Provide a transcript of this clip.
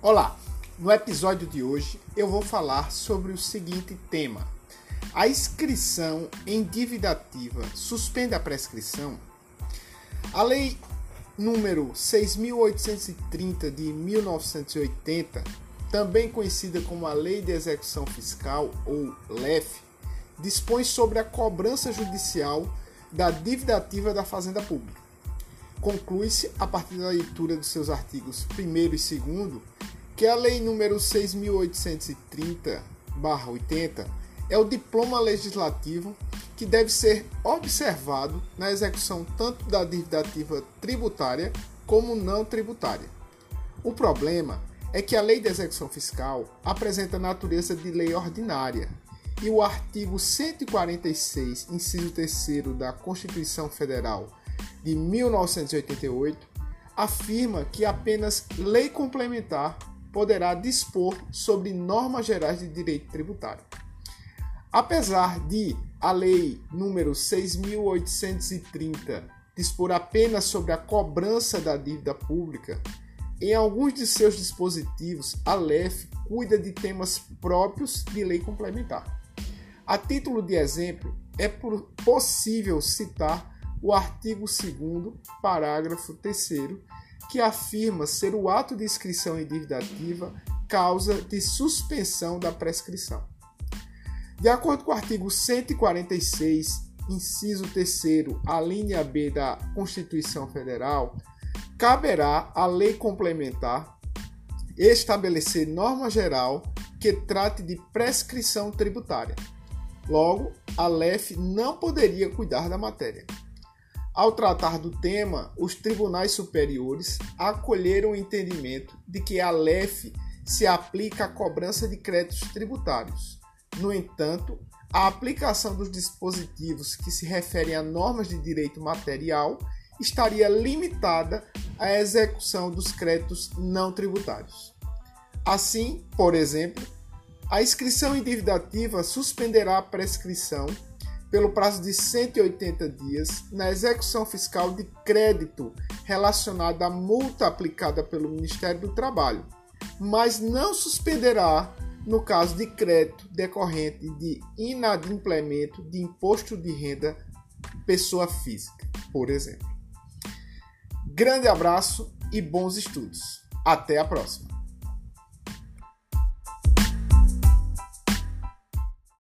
Olá, no episódio de hoje eu vou falar sobre o seguinte tema: a inscrição em dívida ativa suspende a prescrição? A lei número 6830 de 1980, também conhecida como a Lei de Execução Fiscal ou LEF, dispõe sobre a cobrança judicial da dívida ativa da Fazenda Pública. Conclui-se, a partir da leitura dos seus artigos 1 e 2, que a Lei número 6.830-80 é o diploma legislativo que deve ser observado na execução tanto da dívida ativa tributária como não tributária. O problema é que a Lei de Execução Fiscal apresenta natureza de lei ordinária e o artigo 146, inciso 3 da Constituição Federal de 1988 afirma que apenas lei complementar poderá dispor sobre normas gerais de direito tributário. Apesar de a lei número 6830 dispor apenas sobre a cobrança da dívida pública, em alguns de seus dispositivos, a LEF cuida de temas próprios de lei complementar. A título de exemplo, é possível citar o artigo 2, parágrafo 3, que afirma ser o ato de inscrição em dívida ativa causa de suspensão da prescrição. De acordo com o artigo 146, inciso 3, a linha B da Constituição Federal, caberá à lei complementar estabelecer norma geral que trate de prescrição tributária. Logo, a LEF não poderia cuidar da matéria. Ao tratar do tema, os tribunais superiores acolheram o entendimento de que a LEF se aplica à cobrança de créditos tributários. No entanto, a aplicação dos dispositivos que se referem a normas de direito material estaria limitada à execução dos créditos não tributários. Assim, por exemplo, a inscrição em dívida ativa suspenderá a prescrição pelo prazo de 180 dias na execução fiscal de crédito relacionado à multa aplicada pelo Ministério do Trabalho, mas não suspenderá no caso de crédito decorrente de inadimplemento de imposto de renda pessoa física, por exemplo. Grande abraço e bons estudos. Até a próxima!